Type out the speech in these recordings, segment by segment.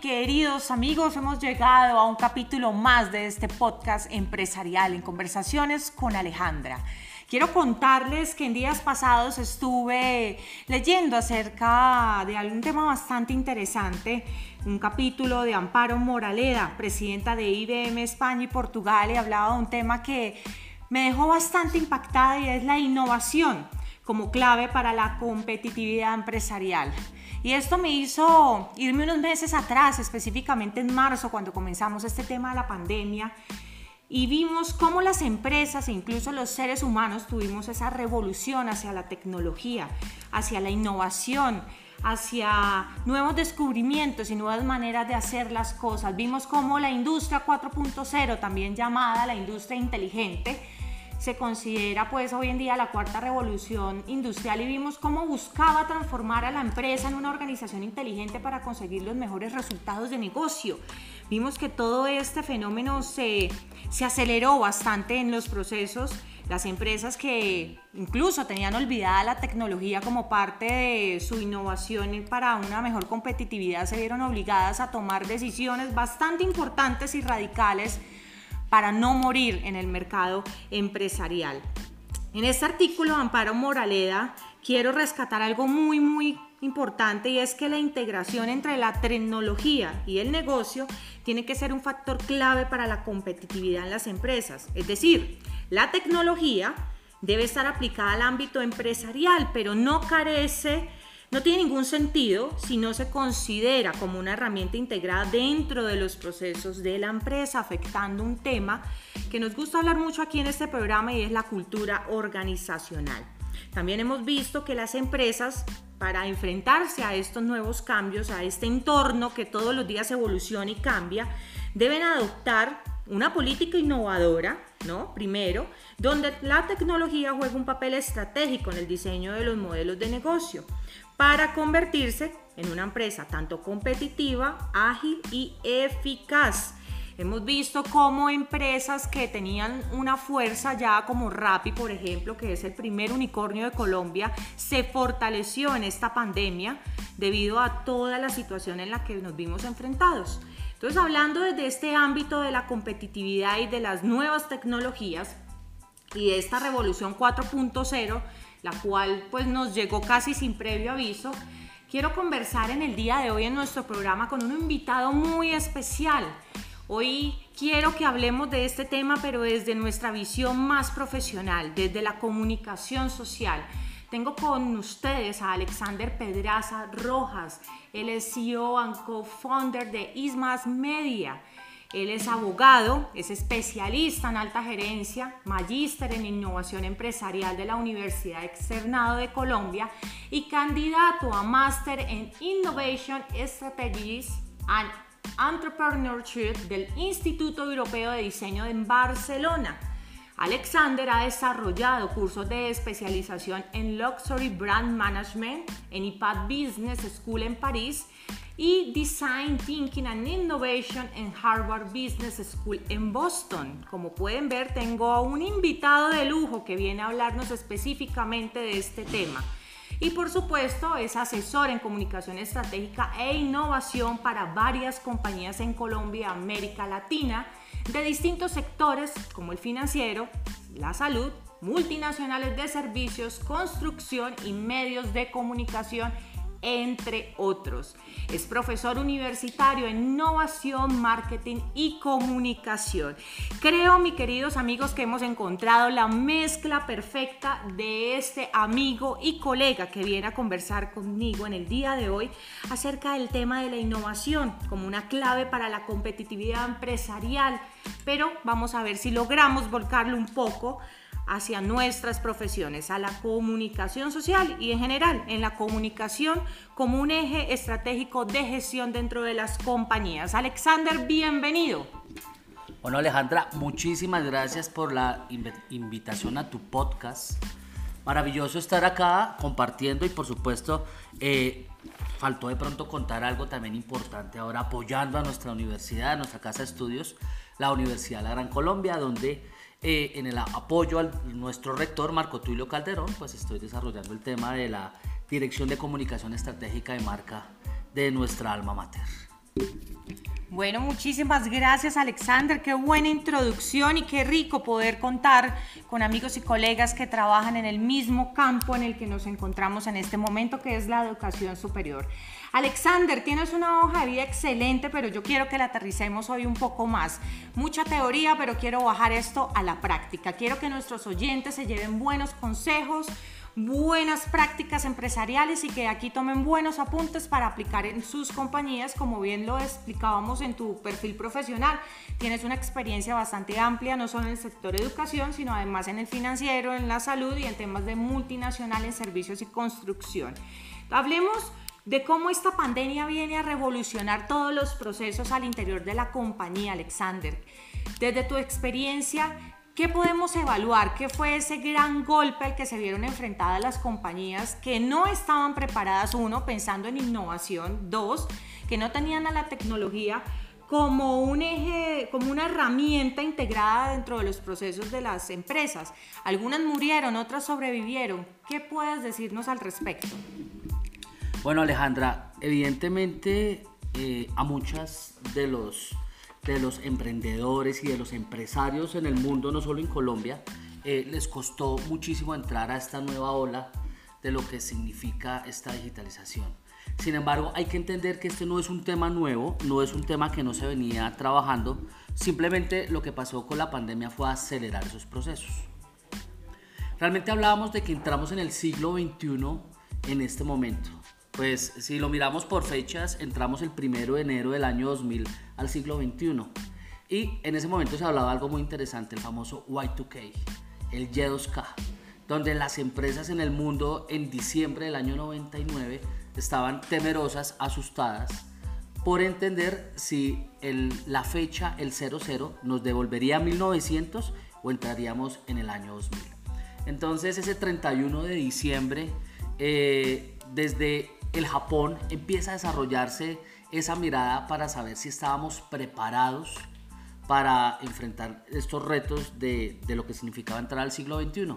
Queridos amigos, hemos llegado a un capítulo más de este podcast empresarial en conversaciones con Alejandra. Quiero contarles que en días pasados estuve leyendo acerca de algún tema bastante interesante, un capítulo de Amparo Moraleda, presidenta de IBM España y Portugal, y hablaba de un tema que me dejó bastante impactada y es la innovación como clave para la competitividad empresarial. Y esto me hizo irme unos meses atrás, específicamente en marzo, cuando comenzamos este tema de la pandemia, y vimos cómo las empresas e incluso los seres humanos tuvimos esa revolución hacia la tecnología, hacia la innovación, hacia nuevos descubrimientos y nuevas maneras de hacer las cosas. Vimos cómo la industria 4.0, también llamada la industria inteligente, se considera pues hoy en día la cuarta revolución industrial y vimos cómo buscaba transformar a la empresa en una organización inteligente para conseguir los mejores resultados de negocio. Vimos que todo este fenómeno se, se aceleró bastante en los procesos. Las empresas que incluso tenían olvidada la tecnología como parte de su innovación para una mejor competitividad se vieron obligadas a tomar decisiones bastante importantes y radicales para no morir en el mercado empresarial. En este artículo Amparo Moraleda quiero rescatar algo muy muy importante y es que la integración entre la tecnología y el negocio tiene que ser un factor clave para la competitividad en las empresas. Es decir, la tecnología debe estar aplicada al ámbito empresarial, pero no carece no tiene ningún sentido si no se considera como una herramienta integrada dentro de los procesos de la empresa, afectando un tema que nos gusta hablar mucho aquí en este programa y es la cultura organizacional. También hemos visto que las empresas, para enfrentarse a estos nuevos cambios, a este entorno que todos los días evoluciona y cambia, deben adoptar una política innovadora, ¿no? Primero, donde la tecnología juega un papel estratégico en el diseño de los modelos de negocio para convertirse en una empresa tanto competitiva, ágil y eficaz. Hemos visto cómo empresas que tenían una fuerza ya como Rappi, por ejemplo, que es el primer unicornio de Colombia, se fortaleció en esta pandemia debido a toda la situación en la que nos vimos enfrentados. Entonces, hablando desde este ámbito de la competitividad y de las nuevas tecnologías y de esta revolución 4.0, la cual pues nos llegó casi sin previo aviso, quiero conversar en el día de hoy en nuestro programa con un invitado muy especial. Hoy quiero que hablemos de este tema, pero desde nuestra visión más profesional, desde la comunicación social. Tengo con ustedes a Alexander Pedraza Rojas. Él es CEO y co-founder de Ismas Media. Él es abogado, es especialista en alta gerencia, magíster en innovación empresarial de la Universidad Externado de Colombia y candidato a máster en Innovation Strategies and Entrepreneurship del Instituto Europeo de Diseño en Barcelona. Alexander ha desarrollado cursos de especialización en Luxury Brand Management en IPAD Business School en París y Design Thinking and Innovation en Harvard Business School en Boston. Como pueden ver, tengo a un invitado de lujo que viene a hablarnos específicamente de este tema. Y por supuesto es asesor en comunicación estratégica e innovación para varias compañías en Colombia América Latina de distintos sectores como el financiero, la salud, multinacionales de servicios, construcción y medios de comunicación entre otros. Es profesor universitario en innovación, marketing y comunicación. Creo, mis queridos amigos, que hemos encontrado la mezcla perfecta de este amigo y colega que viene a conversar conmigo en el día de hoy acerca del tema de la innovación como una clave para la competitividad empresarial. Pero vamos a ver si logramos volcarlo un poco hacia nuestras profesiones, a la comunicación social y en general en la comunicación como un eje estratégico de gestión dentro de las compañías. Alexander, bienvenido. Bueno Alejandra, muchísimas gracias por la invitación a tu podcast. Maravilloso estar acá compartiendo y por supuesto eh, faltó de pronto contar algo también importante ahora apoyando a nuestra universidad, a nuestra casa de estudios, la Universidad de la Gran Colombia, donde eh, en el apoyo a nuestro rector Marco Tulio Calderón, pues estoy desarrollando el tema de la Dirección de Comunicación Estratégica de Marca de nuestra alma mater. Bueno, muchísimas gracias Alexander, qué buena introducción y qué rico poder contar con amigos y colegas que trabajan en el mismo campo en el que nos encontramos en este momento, que es la educación superior. Alexander, tienes una hoja de vida excelente, pero yo quiero que la aterricemos hoy un poco más. Mucha teoría, pero quiero bajar esto a la práctica. Quiero que nuestros oyentes se lleven buenos consejos buenas prácticas empresariales y que aquí tomen buenos apuntes para aplicar en sus compañías, como bien lo explicábamos en tu perfil profesional. Tienes una experiencia bastante amplia, no solo en el sector educación, sino además en el financiero, en la salud y en temas de multinacional en servicios y construcción. Hablemos de cómo esta pandemia viene a revolucionar todos los procesos al interior de la compañía, Alexander. Desde tu experiencia, ¿Qué podemos evaluar? ¿Qué fue ese gran golpe al que se vieron enfrentadas las compañías que no estaban preparadas, uno, pensando en innovación, dos, que no tenían a la tecnología como un eje, como una herramienta integrada dentro de los procesos de las empresas? Algunas murieron, otras sobrevivieron. ¿Qué puedes decirnos al respecto? Bueno, Alejandra, evidentemente eh, a muchas de los de los emprendedores y de los empresarios en el mundo, no solo en Colombia, eh, les costó muchísimo entrar a esta nueva ola de lo que significa esta digitalización. Sin embargo, hay que entender que este no es un tema nuevo, no es un tema que no se venía trabajando, simplemente lo que pasó con la pandemia fue acelerar esos procesos. Realmente hablábamos de que entramos en el siglo XXI en este momento. Pues si lo miramos por fechas, entramos el primero de enero del año 2000 al siglo XXI. Y en ese momento se hablaba algo muy interesante, el famoso Y2K, el Y2K, donde las empresas en el mundo en diciembre del año 99 estaban temerosas, asustadas, por entender si la fecha, el 00, nos devolvería a 1900 o entraríamos en el año 2000. Entonces ese 31 de diciembre, eh, desde el Japón empieza a desarrollarse esa mirada para saber si estábamos preparados para enfrentar estos retos de, lo que significaba entrar al siglo XXI.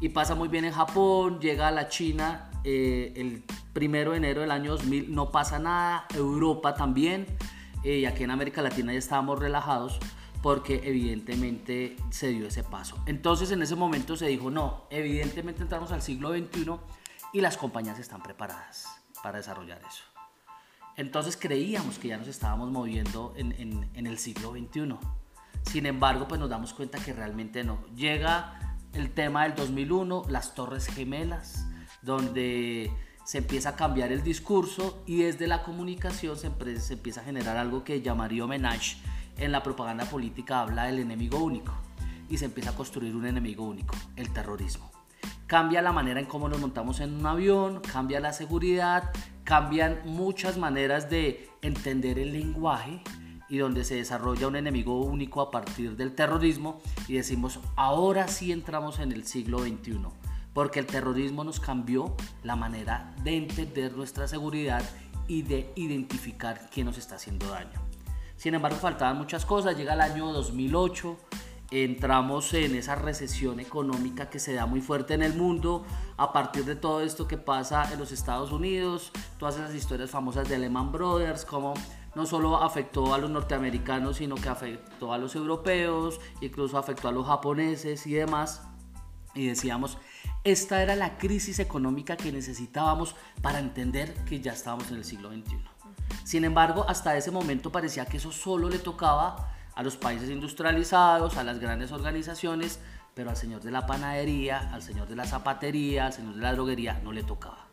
Y pasa muy bien en Japón, llega a la China eh, el primero de enero del año 2000, no pasa nada, Europa también, eh, y aquí en América Latina ya estábamos relajados porque evidentemente se dio ese paso. Entonces en ese momento se dijo, no, evidentemente entramos al siglo XXI y las compañías están preparadas para desarrollar eso. Entonces creíamos que ya nos estábamos moviendo en, el siglo XXI. Sin embargo, pues nos damos cuenta que realmente no. Llega el tema del 2001, las Torres Gemelas, donde se empieza a cambiar el discurso y desde la comunicación se, se empieza a generar algo que llamaría homenaje en la propaganda política habla del enemigo único y se empieza a construir un enemigo único, el terrorismo cambia la manera en cómo nos montamos en un avión, cambia la seguridad, cambian muchas maneras de entender el lenguaje y donde se desarrolla un enemigo único a partir del terrorismo y decimos, ahora sí entramos en el siglo XXI, porque el terrorismo nos cambió la manera de entender nuestra seguridad y de identificar quién nos está haciendo daño. Sin embargo, faltaban muchas cosas, llega el año 2008, entramos en esa recesión económica que se da muy fuerte en el mundo a partir de todo esto que pasa en los Estados Unidos, todas esas historias famosas de Lehman Brothers, como no solo afectó a los norteamericanos, sino que afectó a los europeos, incluso afectó a los japoneses y demás. Y decíamos, esta era la crisis económica que necesitábamos para entender que ya estábamos en el siglo XXI. Sin embargo, hasta ese momento parecía que eso solo le tocaba a los países industrializados, a las grandes organizaciones, pero al señor de la panadería, al señor de la zapatería, al señor de la droguería no le tocaba.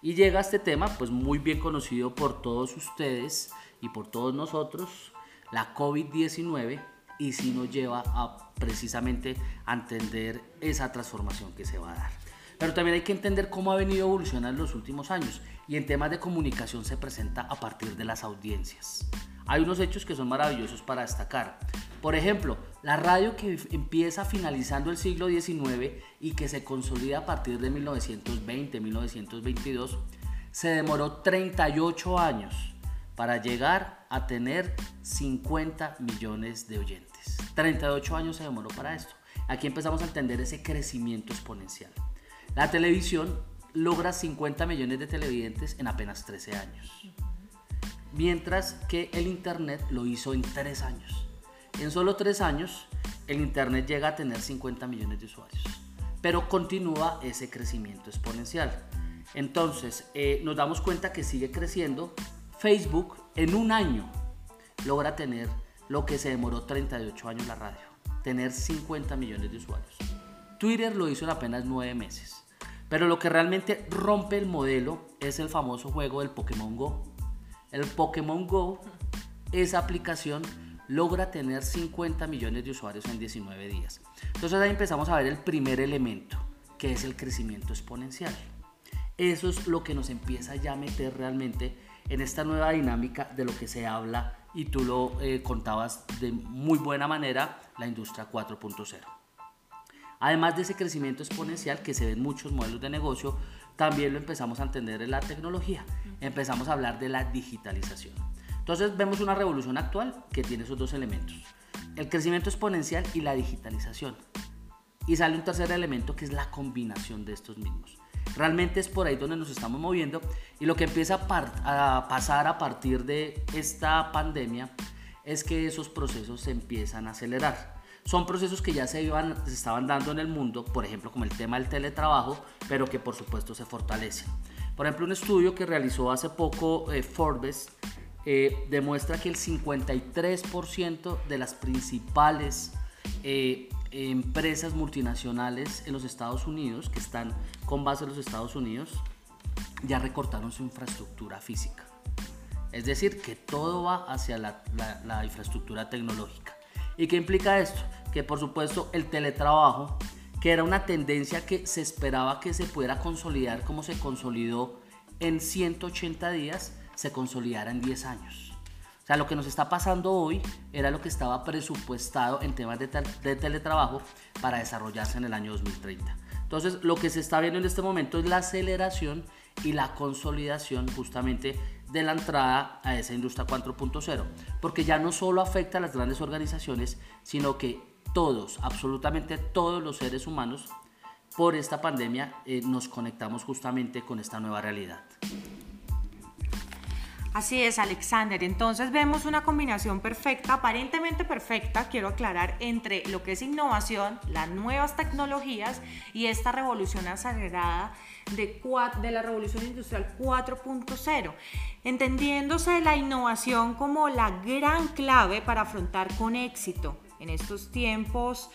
Y llega este tema, pues muy bien conocido por todos ustedes y por todos nosotros, la COVID-19, y si nos lleva a precisamente a entender esa transformación que se va a dar. Pero también hay que entender cómo ha venido evolucionando en los últimos años y en temas de comunicación se presenta a partir de las audiencias hay unos hechos que son maravillosos para destacar. Por ejemplo, la radio que empieza finalizando el siglo XIX y que se consolida a partir de 1920-1922, se demoró 38 años para llegar a tener 50 millones de oyentes. 38 años se demoró para esto. Aquí empezamos a entender ese crecimiento exponencial. La televisión logra 50 millones de televidentes en apenas 13 años. mientras que el Internet lo hizo en tres años. En solo tres años, el Internet llega a tener 50 millones de usuarios, pero continúa ese crecimiento exponencial. Entonces, eh, nos damos cuenta que sigue creciendo. Facebook en un año logra tener lo que se demoró 38 años la radio, tener 50 millones de usuarios. Twitter lo hizo en apenas 9 meses. Pero lo que realmente rompe el modelo es el famoso juego del Pokémon Go. El Pokémon Go, esa aplicación logra tener 50 millones de usuarios en 19 días. Entonces ahí empezamos a ver el primer elemento, que es el crecimiento exponencial. Eso es lo que nos empieza ya a meter realmente en esta nueva dinámica de lo que se habla y tú lo eh, contabas de muy buena manera, la industria 4.0. Además de ese crecimiento exponencial que se ve en muchos modelos de negocio, también lo empezamos a entender en la tecnología. Empezamos a hablar de la digitalización. Entonces vemos una revolución actual que tiene esos dos elementos. El crecimiento exponencial y la digitalización. Y sale un tercer elemento que es la combinación de estos mismos. Realmente es por ahí donde nos estamos moviendo y lo que empieza a, pasar a partir de esta pandemia es que esos procesos se empiezan a acelerar. Son procesos que ya se, iban, se estaban dando en el mundo, por ejemplo como el tema del teletrabajo, pero que por supuesto se fortalecen. Por ejemplo, un estudio que realizó hace poco eh, Forbes eh, demuestra que el 53% de las principales eh, empresas multinacionales en los Estados Unidos, que están con base en los Estados Unidos, ya recortaron su infraestructura física. Es decir, que todo va hacia la, la infraestructura tecnológica. ¿Y qué implica esto? Que por supuesto el teletrabajo, que era una tendencia que se esperaba que se pudiera consolidar como se consolidó en 180 días, se consolidara en 10 años. O sea, lo que nos está pasando hoy era lo que estaba presupuestado en temas de, teletrabajo para desarrollarse en el año 2030. Entonces, lo que se está viendo en este momento es la aceleración y la consolidación justamente de la entrada a esa industria 4.0, porque ya no solo afecta a las grandes organizaciones, sino que todos, absolutamente todos los seres humanos, por esta pandemia eh, nos conectamos justamente con esta nueva realidad. Así es, Alexander. Entonces vemos una combinación perfecta, aparentemente perfecta, quiero aclarar, entre lo que es innovación, las nuevas tecnologías y esta revolución acelerada de, de la revolución industrial 4.0, entendiéndose la innovación como la gran clave para afrontar con éxito en estos tiempos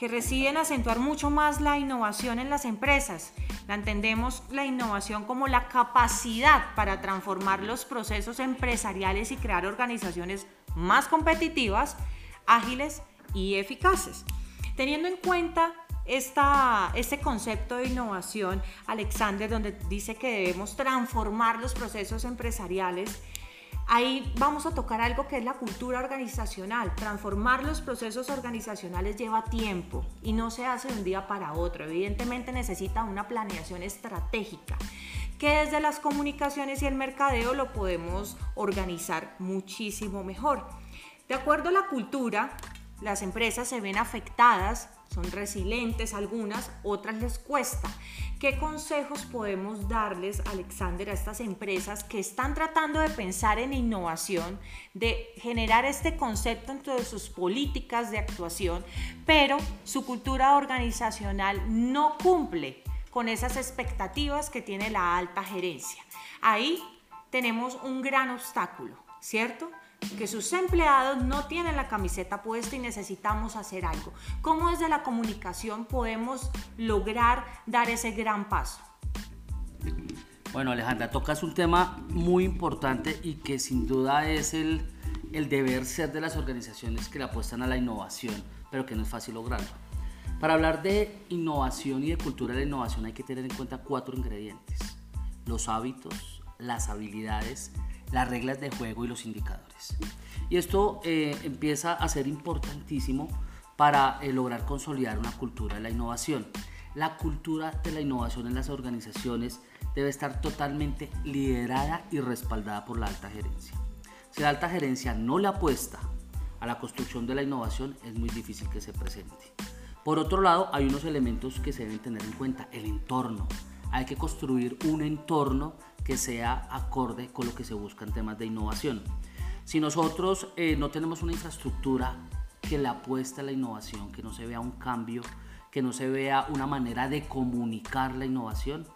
que residen acentuar mucho más la innovación en las empresas. La entendemos la innovación como la capacidad para transformar los procesos empresariales y crear organizaciones más competitivas, ágiles y eficaces. Teniendo en cuenta este concepto de innovación, Alexander, donde dice que debemos transformar los procesos empresariales, Ahí vamos a tocar algo que es la cultura organizacional. Transformar los procesos organizacionales lleva tiempo y no se hace de un día para otro. Evidentemente necesita una planeación estratégica que desde las comunicaciones y el mercadeo lo podemos organizar muchísimo mejor. De acuerdo a la cultura, las empresas se ven afectadas son resilientes algunas, otras les cuesta. ¿Qué consejos podemos darles, Alexander, a estas empresas que están tratando de pensar en innovación, de generar este concepto dentro de sus políticas de actuación, pero su cultura organizacional no cumple con esas expectativas que tiene la alta gerencia? Ahí tenemos un gran obstáculo, ¿cierto? Que sus empleados no tienen la camiseta puesta y necesitamos hacer algo. ¿Cómo desde la comunicación podemos lograr dar ese gran paso? Bueno, Alejandra, tocas un tema muy importante y que sin duda es el, el deber ser de las organizaciones que le apuestan a la innovación, pero que no es fácil lograrlo. Para hablar de innovación y de cultura de la innovación hay que tener en cuenta cuatro ingredientes. Los hábitos, las habilidades, las reglas de juego y los indicadores. Y esto eh, empieza a ser importantísimo para eh, lograr consolidar una cultura de la innovación. La cultura de la innovación en las organizaciones debe estar totalmente liderada y respaldada por la alta gerencia. Si la alta gerencia no le apuesta a la construcción de la innovación, es muy difícil que se presente. Por otro lado, hay unos elementos que se deben tener en cuenta. El entorno. Hay que construir un entorno que sea acorde con lo que se busca en temas de innovación. Si nosotros eh, no tenemos una infraestructura que le apueste a la innovación, que no se vea un cambio, que no se vea una manera de comunicar la innovación,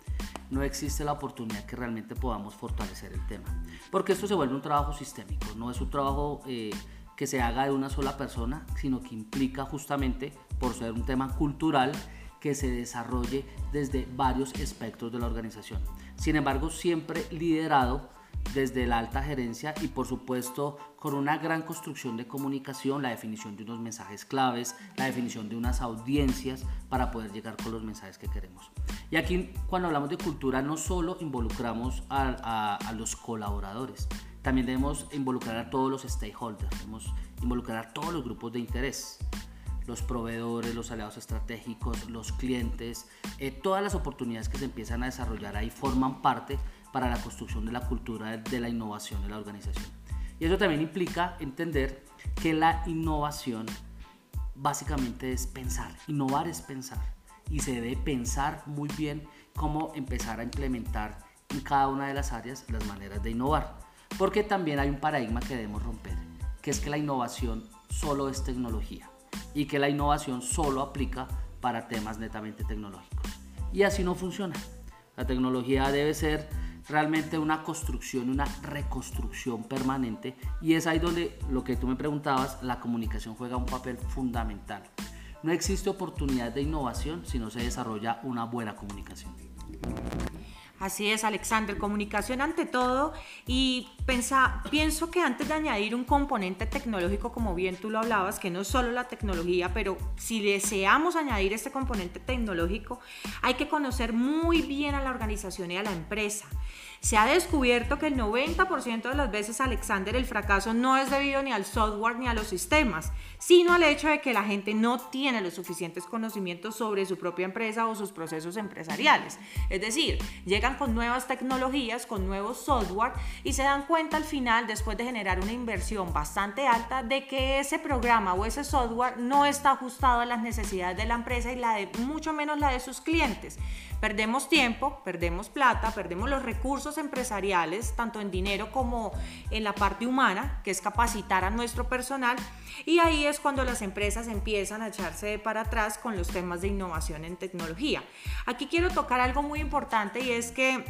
no existe la oportunidad que realmente podamos fortalecer el tema. Porque esto se vuelve un trabajo sistémico, no es un trabajo eh, que se haga de una sola persona, sino que implica justamente, por ser un tema cultural, que se desarrolle desde varios espectros de la organización. Sin embargo, siempre liderado desde la alta gerencia y por supuesto con una gran construcción de comunicación, la definición de unos mensajes claves, la definición de unas audiencias para poder llegar con los mensajes que queremos. Y aquí cuando hablamos de cultura no solo involucramos a, a, los colaboradores, también debemos involucrar a todos los stakeholders, debemos involucrar a todos los grupos de interés los proveedores, los aliados estratégicos, los clientes, eh, todas las oportunidades que se empiezan a desarrollar ahí forman parte para la construcción de la cultura de la innovación de la organización. Y eso también implica entender que la innovación básicamente es pensar. Innovar es pensar. Y se debe pensar muy bien cómo empezar a implementar en cada una de las áreas las maneras de innovar. Porque también hay un paradigma que debemos romper, que es que la innovación solo es tecnología y que la innovación solo aplica para temas netamente tecnológicos. Y así no funciona. La tecnología debe ser realmente una construcción, una reconstrucción permanente y es ahí donde lo que tú me preguntabas, la comunicación juega un papel fundamental. No existe oportunidad de innovación si no se desarrolla una buena comunicación. Así es, Alexander, comunicación ante todo y pensa, pienso que antes de añadir un componente tecnológico, como bien tú lo hablabas, que no es solo la tecnología, pero si deseamos añadir este componente tecnológico, hay que conocer muy bien a la organización y a la empresa. Se ha descubierto que el 90% de las veces, Alexander, el fracaso no es debido ni al software ni a los sistemas, sino al hecho de que la gente no tiene los suficientes conocimientos sobre su propia empresa o sus procesos empresariales. Es decir, llegan con nuevas tecnologías, con nuevos software y se dan cuenta al final, después de generar una inversión bastante alta, de que ese programa o ese software no está ajustado a las necesidades de la empresa y la de, mucho menos la de sus clientes. Perdemos tiempo, perdemos plata, perdemos los recursos empresariales, tanto en dinero como en la parte humana, que es capacitar a nuestro personal. Y ahí es cuando las empresas empiezan a echarse para atrás con los temas de innovación en tecnología. Aquí quiero tocar algo muy importante y es que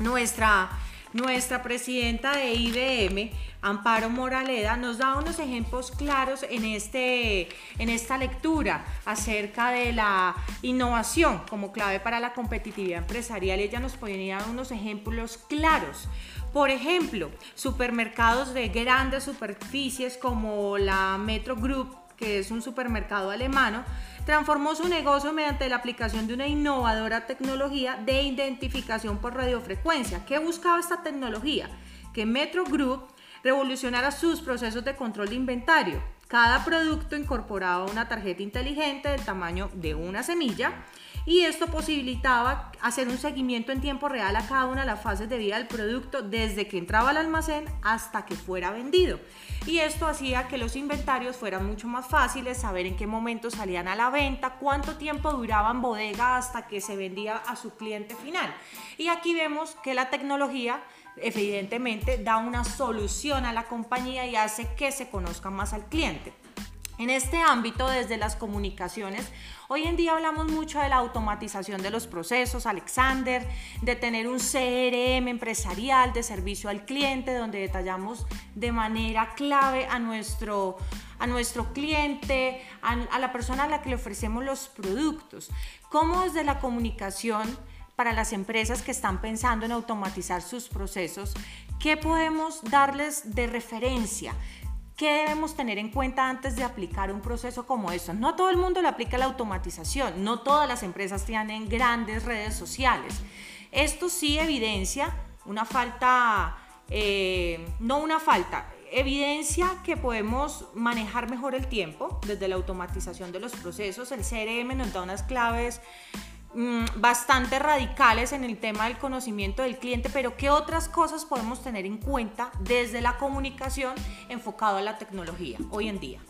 nuestra nuestra presidenta de IBM, Amparo Moraleda, nos da unos ejemplos claros en, este, en esta lectura acerca de la innovación como clave para la competitividad empresarial. Ella nos ponía unos ejemplos claros. Por ejemplo, supermercados de grandes superficies como la Metro Group, que es un supermercado alemano, transformó su negocio mediante la aplicación de una innovadora tecnología de identificación por radiofrecuencia. ¿Qué buscaba esta tecnología? Que Metro Group revolucionara sus procesos de control de inventario. Cada producto incorporaba una tarjeta inteligente del tamaño de una semilla y esto posibilitaba hacer un seguimiento en tiempo real a cada una de las fases de vida del producto desde que entraba al almacén hasta que fuera vendido. Y esto hacía que los inventarios fueran mucho más fáciles, saber en qué momento salían a la venta, cuánto tiempo duraban bodega hasta que se vendía a su cliente final. Y aquí vemos que la tecnología evidentemente da una solución a la compañía y hace que se conozca más al cliente. En este ámbito, desde las comunicaciones, hoy en día hablamos mucho de la automatización de los procesos, Alexander, de tener un CRM empresarial de servicio al cliente, donde detallamos de manera clave a nuestro, a nuestro cliente, a, a la persona a la que le ofrecemos los productos. Cómo desde la comunicación para las empresas que están pensando en automatizar sus procesos, ¿qué podemos darles de referencia? ¿Qué debemos tener en cuenta antes de aplicar un proceso como eso? No todo el mundo le aplica la automatización, no todas las empresas tienen grandes redes sociales. Esto sí evidencia una falta, eh, no una falta, evidencia que podemos manejar mejor el tiempo desde la automatización de los procesos. El CRM nos da unas claves Mm, bastante radicales en el tema del conocimiento del cliente, pero ¿qué otras cosas podemos tener en cuenta desde la comunicación enfocado a la tecnología hoy en día?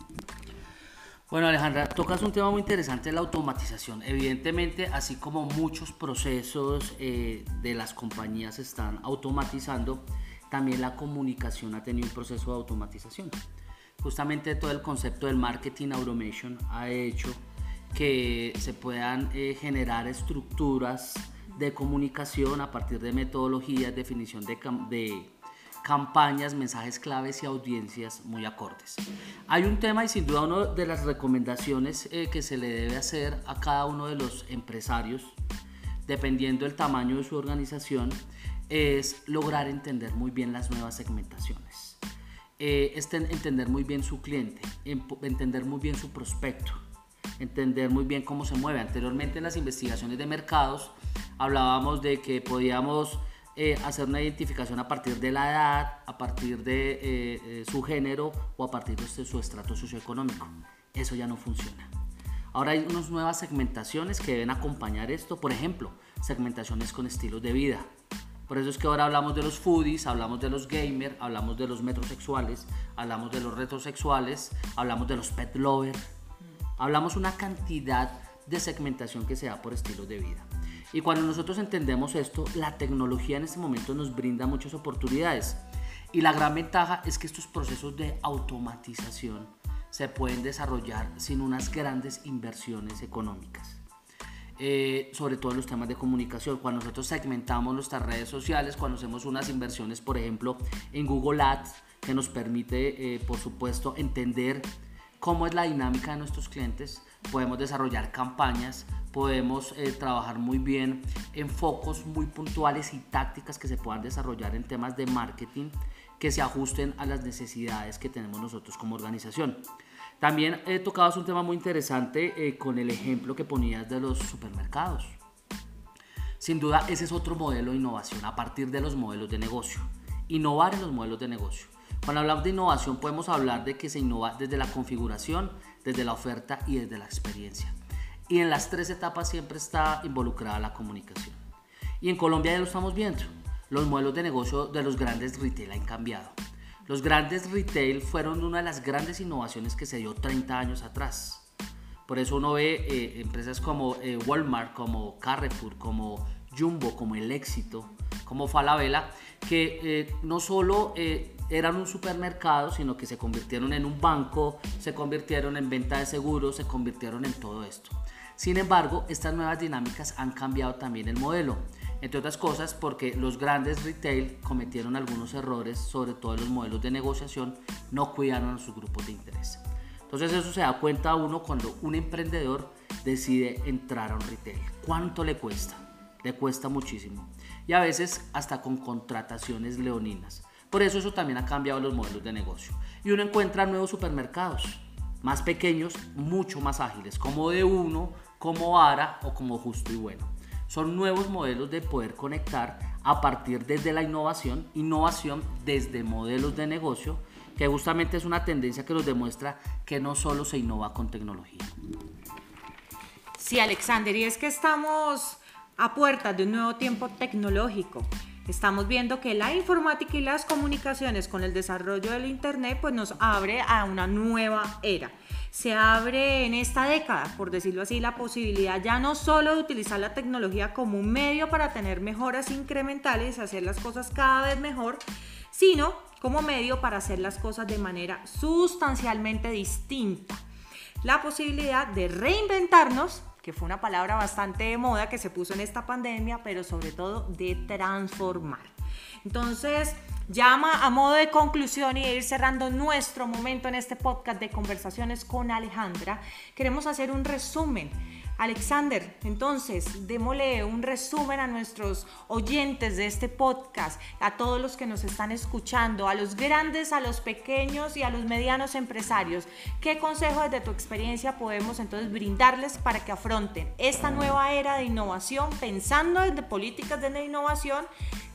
Bueno, Alejandra, tocas un tema muy interesante, la automatización. Evidentemente, así como muchos procesos eh, de las compañías están automatizando, también la comunicación ha tenido un proceso de automatización. Justamente todo el concepto del marketing automation ha hecho que se puedan eh, generar estructuras de comunicación a partir de metodologías, definición de, campañas, mensajes claves y audiencias muy acordes. Hay un tema y sin duda una de las recomendaciones eh, que se le debe hacer a cada uno de los empresarios, dependiendo del tamaño de su organización, es lograr entender muy bien las nuevas segmentaciones. Eh, es entender muy bien su cliente, entender muy bien su prospecto, entender muy bien cómo se mueve. Anteriormente en las investigaciones de mercados hablábamos de que podíamos eh, hacer una identificación a partir de la edad, a partir de eh, eh, su género o a partir de su estrato socioeconómico. Eso ya no funciona. Ahora hay unas nuevas segmentaciones que deben acompañar esto, por ejemplo, segmentaciones con estilos de vida. Por eso es que ahora hablamos de los foodies, hablamos de los gamers, hablamos de los metrosexuales, hablamos de los retrosexuales, hablamos de los pet lovers. Hablamos una cantidad de segmentación que se da por estilos de vida. Y cuando nosotros entendemos esto, la tecnología en este momento nos brinda muchas oportunidades. Y la gran ventaja es que estos procesos de automatización se pueden desarrollar sin unas grandes inversiones económicas. Eh, sobre todo en los temas de comunicación. Cuando nosotros segmentamos nuestras redes sociales, cuando hacemos unas inversiones, por ejemplo, en Google Ads, que nos permite, eh, por supuesto, entender cómo es la dinámica de nuestros clientes, podemos desarrollar campañas, podemos eh, trabajar muy bien en focos muy puntuales y tácticas que se puedan desarrollar en temas de marketing que se ajusten a las necesidades que tenemos nosotros como organización. También he tocado un tema muy interesante eh, con el ejemplo que ponías de los supermercados. Sin duda, ese es otro modelo de innovación a partir de los modelos de negocio. Innovar en los modelos de negocio. Cuando hablamos de innovación podemos hablar de que se innova desde la configuración, desde la oferta y desde la experiencia. Y en las tres etapas siempre está involucrada la comunicación. Y en Colombia ya lo estamos viendo. Los modelos de negocio de los grandes retail han cambiado. Los grandes retail fueron una de las grandes innovaciones que se dio 30 años atrás. Por eso uno ve eh, empresas como eh, Walmart, como Carrefour, como Jumbo, como El Éxito, como Falabella, que eh, no solo eran un supermercado, sino que se convirtieron en un banco, se convirtieron en venta de seguros, se convirtieron en todo esto. Sin embargo, estas nuevas dinámicas han cambiado también el modelo, entre otras cosas porque los grandes retail cometieron algunos errores, sobre todo en los modelos de negociación, no cuidaron a sus grupos de interés. Entonces eso se da cuenta uno cuando un emprendedor decide entrar a un retail. ¿Cuánto le cuesta? Le cuesta muchísimo. Y a veces hasta con contrataciones leoninas. Por eso eso también ha cambiado los modelos de negocio. Y uno encuentra nuevos supermercados, más pequeños, mucho más ágiles, como de uno, como ARA o como Justo y Bueno. Son nuevos modelos de poder conectar a partir desde la innovación, innovación desde modelos de negocio, que justamente es una tendencia que nos demuestra que no solo se innova con tecnología. Sí, Alexander, y es que estamos a puertas de un nuevo tiempo tecnológico. Estamos viendo que la informática y las comunicaciones con el desarrollo del Internet pues nos abre a una nueva era se abre en esta década, por decirlo así, la posibilidad ya no solo de utilizar la tecnología como un medio para tener mejoras incrementales, hacer las cosas cada vez mejor, sino como medio para hacer las cosas de manera sustancialmente distinta. La posibilidad de reinventarnos, que fue una palabra bastante de moda que se puso en esta pandemia, pero sobre todo de transformar. Entonces, llama a modo de conclusión y ir cerrando nuestro momento en este podcast de conversaciones con Alejandra, queremos hacer un resumen. Alexander, entonces, démosle un resumen a nuestros oyentes de este podcast, a todos los que nos están escuchando, a los grandes, a los pequeños y a los medianos empresarios. ¿Qué consejos desde tu experiencia podemos entonces brindarles para que afronten esta nueva era de innovación, pensando desde políticas de innovación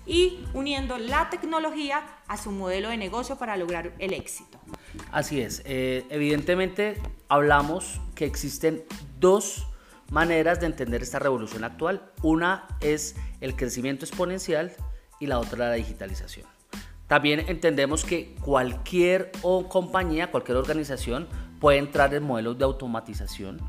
y uniendo la tecnología a su modelo de negocio para lograr el éxito. Así es, eh, evidentemente hablamos que existen dos maneras de entender esta revolución actual. Una es el crecimiento exponencial y la otra la digitalización. También entendemos que cualquier compañía, cualquier organización puede entrar en modelos de automatización.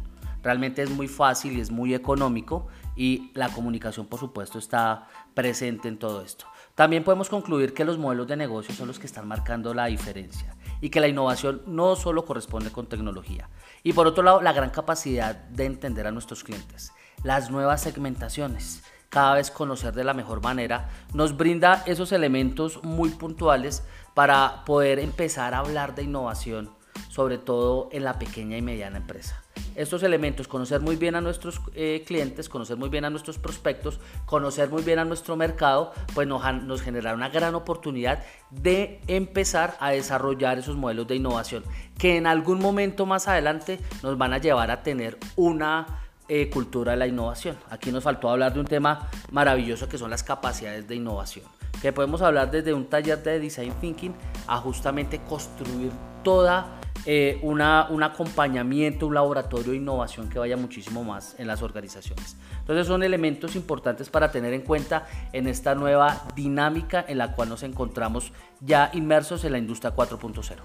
Realmente es muy fácil y es muy económico y la comunicación por supuesto está presente en todo esto. También podemos concluir que los modelos de negocio son los que están marcando la diferencia y que la innovación no solo corresponde con tecnología. Y por otro lado, la gran capacidad de entender a nuestros clientes, las nuevas segmentaciones, cada vez conocer de la mejor manera, nos brinda esos elementos muy puntuales para poder empezar a hablar de innovación, sobre todo en la pequeña y mediana empresa estos elementos, conocer muy bien a nuestros eh, clientes, conocer muy bien a nuestros prospectos, conocer muy bien a nuestro mercado, pues nos, nos generará una gran oportunidad de empezar a desarrollar esos modelos de innovación que en algún momento más adelante nos van a llevar a tener una eh, cultura de la innovación. Aquí nos faltó hablar de un tema maravilloso que son las capacidades de innovación, que podemos hablar desde un taller de design thinking a justamente construir toda eh, un acompañamiento, un laboratorio de innovación que vaya muchísimo más en las organizaciones. Entonces son elementos importantes para tener en cuenta en esta nueva dinámica en la cual nos encontramos ya inmersos en la industria 4.0.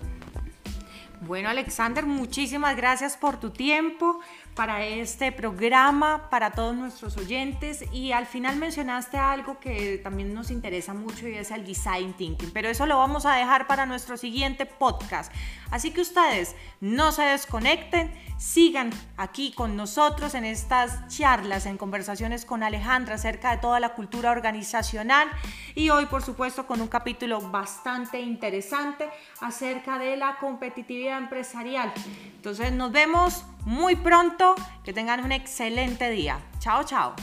Bueno, Alexander, muchísimas gracias por tu tiempo para este programa, para todos nuestros oyentes. Y al final mencionaste algo que también nos interesa mucho y es el design thinking, pero eso lo vamos a dejar para nuestro siguiente podcast. Así que ustedes no se desconecten, sigan aquí con nosotros en estas charlas, en conversaciones con Alejandra acerca de toda la cultura organizacional y hoy por supuesto con un capítulo bastante interesante acerca de la competitividad empresarial. Entonces nos vemos muy pronto, que tengan un excelente día. Chao, chao.